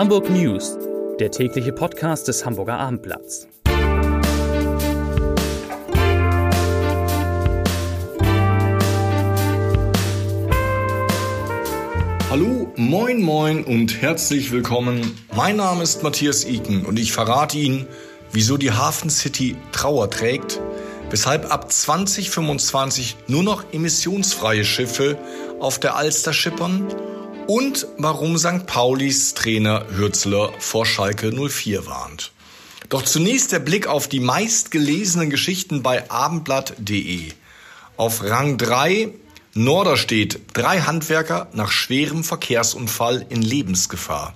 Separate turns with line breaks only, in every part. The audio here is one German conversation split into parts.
Hamburg News, der tägliche Podcast des Hamburger Abendblatts.
Hallo, moin, moin und herzlich willkommen. Mein Name ist Matthias Iken und ich verrate Ihnen, wieso die Hafen City Trauer trägt, weshalb ab 2025 nur noch emissionsfreie Schiffe auf der Alster schippern und warum St. Paulis Trainer Hürzler vor Schalke 04 warnt. Doch zunächst der Blick auf die meistgelesenen Geschichten bei abendblatt.de. Auf Rang 3 Norderstedt, drei Handwerker nach schwerem Verkehrsunfall in Lebensgefahr.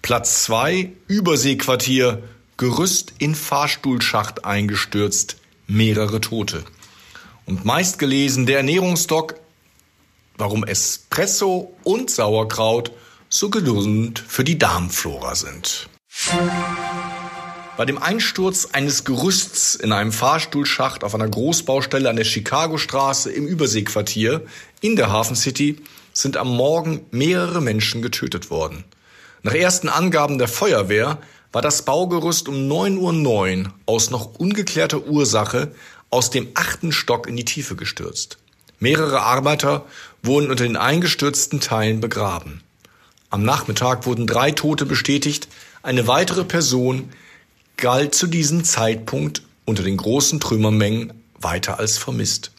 Platz 2 Überseequartier, Gerüst in Fahrstuhlschacht eingestürzt, mehrere Tote. Und meistgelesen der Ernährungsdoc warum Espresso und Sauerkraut so gesund für die Darmflora sind. Bei dem Einsturz eines Gerüsts in einem Fahrstuhlschacht auf einer Großbaustelle an der Chicagostraße im Überseequartier in der Hafen City sind am Morgen mehrere Menschen getötet worden. Nach ersten Angaben der Feuerwehr war das Baugerüst um 9.09 Uhr aus noch ungeklärter Ursache aus dem achten Stock in die Tiefe gestürzt. Mehrere Arbeiter wurden unter den eingestürzten Teilen begraben. Am Nachmittag wurden drei Tote bestätigt. Eine weitere Person galt zu diesem Zeitpunkt unter den großen Trümmermengen weiter als vermisst.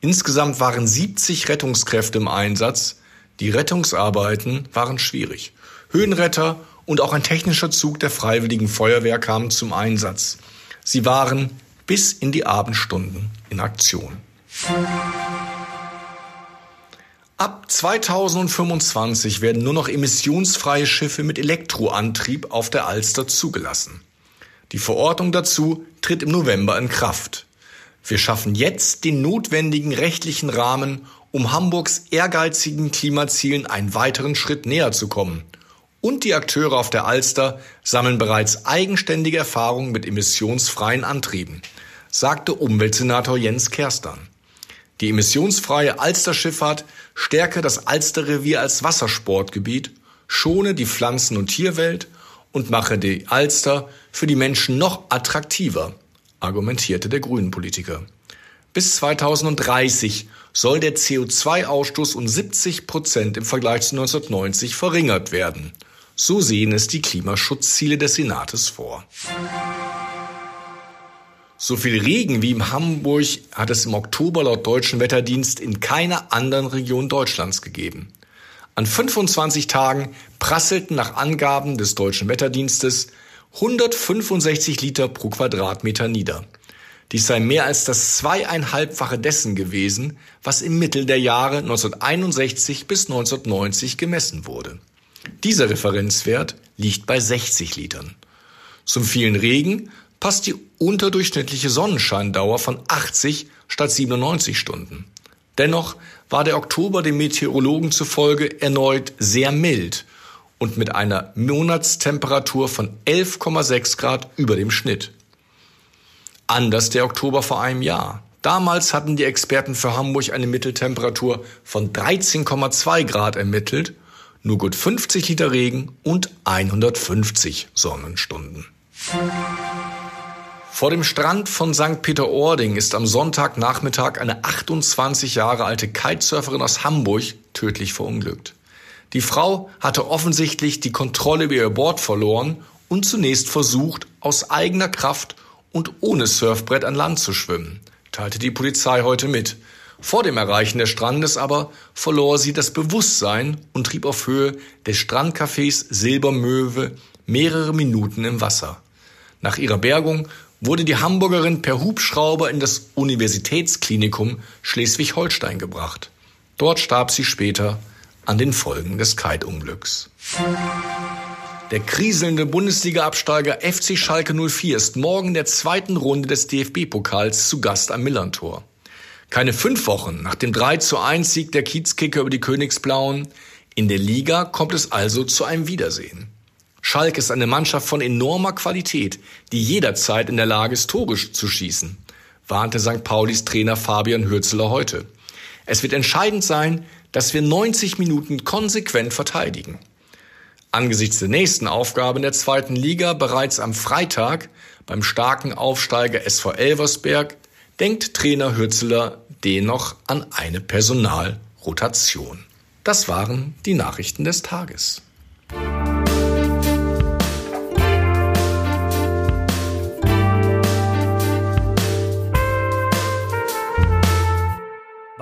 Insgesamt waren 70 Rettungskräfte im Einsatz. Die Rettungsarbeiten waren schwierig. Höhenretter und auch ein technischer Zug der Freiwilligen Feuerwehr kamen zum Einsatz. Sie waren bis in die Abendstunden in Aktion. Ab 2025 werden nur noch emissionsfreie Schiffe mit Elektroantrieb auf der Alster zugelassen. Die Verordnung dazu tritt im November in Kraft. Wir schaffen jetzt den notwendigen rechtlichen Rahmen, um Hamburgs ehrgeizigen Klimazielen einen weiteren Schritt näher zu kommen. Und die Akteure auf der Alster sammeln bereits eigenständige Erfahrungen mit emissionsfreien Antrieben, sagte Umweltsenator Jens Kerstern. Die emissionsfreie Alsterschifffahrt stärke das Alsterrevier als Wassersportgebiet, schone die Pflanzen- und Tierwelt und mache die Alster für die Menschen noch attraktiver, argumentierte der Grünen-Politiker. Bis 2030 soll der CO2-Ausstoß um 70 Prozent im Vergleich zu 1990 verringert werden. So sehen es die Klimaschutzziele des Senates vor. So viel Regen wie in Hamburg hat es im Oktober laut deutschen Wetterdienst in keiner anderen Region Deutschlands gegeben. An 25 Tagen prasselten nach Angaben des deutschen Wetterdienstes 165 Liter pro Quadratmeter nieder. Dies sei mehr als das zweieinhalbfache dessen gewesen, was im Mittel der Jahre 1961 bis 1990 gemessen wurde. Dieser Referenzwert liegt bei 60 Litern. Zum vielen Regen passt die unterdurchschnittliche Sonnenscheindauer von 80 statt 97 Stunden. Dennoch war der Oktober den Meteorologen zufolge erneut sehr mild und mit einer Monatstemperatur von 11,6 Grad über dem Schnitt. Anders der Oktober vor einem Jahr. Damals hatten die Experten für Hamburg eine Mitteltemperatur von 13,2 Grad ermittelt, nur gut 50 Liter Regen und 150 Sonnenstunden. Vor dem Strand von St. Peter-Ording ist am Sonntagnachmittag eine 28 Jahre alte Kitesurferin aus Hamburg tödlich verunglückt. Die Frau hatte offensichtlich die Kontrolle über ihr Board verloren und zunächst versucht, aus eigener Kraft und ohne Surfbrett an Land zu schwimmen, teilte die Polizei heute mit. Vor dem Erreichen des Strandes aber verlor sie das Bewusstsein und trieb auf Höhe des Strandcafés Silbermöwe mehrere Minuten im Wasser. Nach ihrer Bergung wurde die Hamburgerin per Hubschrauber in das Universitätsklinikum Schleswig-Holstein gebracht. Dort starb sie später an den Folgen des Kite-Unglücks. Der kriselnde Bundesliga-Absteiger FC Schalke 04 ist morgen der zweiten Runde des DFB-Pokals zu Gast am Millantor. Keine fünf Wochen nach dem 3 zu 1 Sieg der Kiezkicker über die Königsblauen in der Liga kommt es also zu einem Wiedersehen. Schalke ist eine Mannschaft von enormer Qualität, die jederzeit in der Lage ist, Tore zu schießen, warnte St. Paulis Trainer Fabian Hürzeler heute. Es wird entscheidend sein, dass wir 90 Minuten konsequent verteidigen. Angesichts der nächsten Aufgabe in der zweiten Liga bereits am Freitag beim starken Aufsteiger SV Elversberg denkt Trainer Hürzeler dennoch an eine Personalrotation. Das waren die Nachrichten des Tages.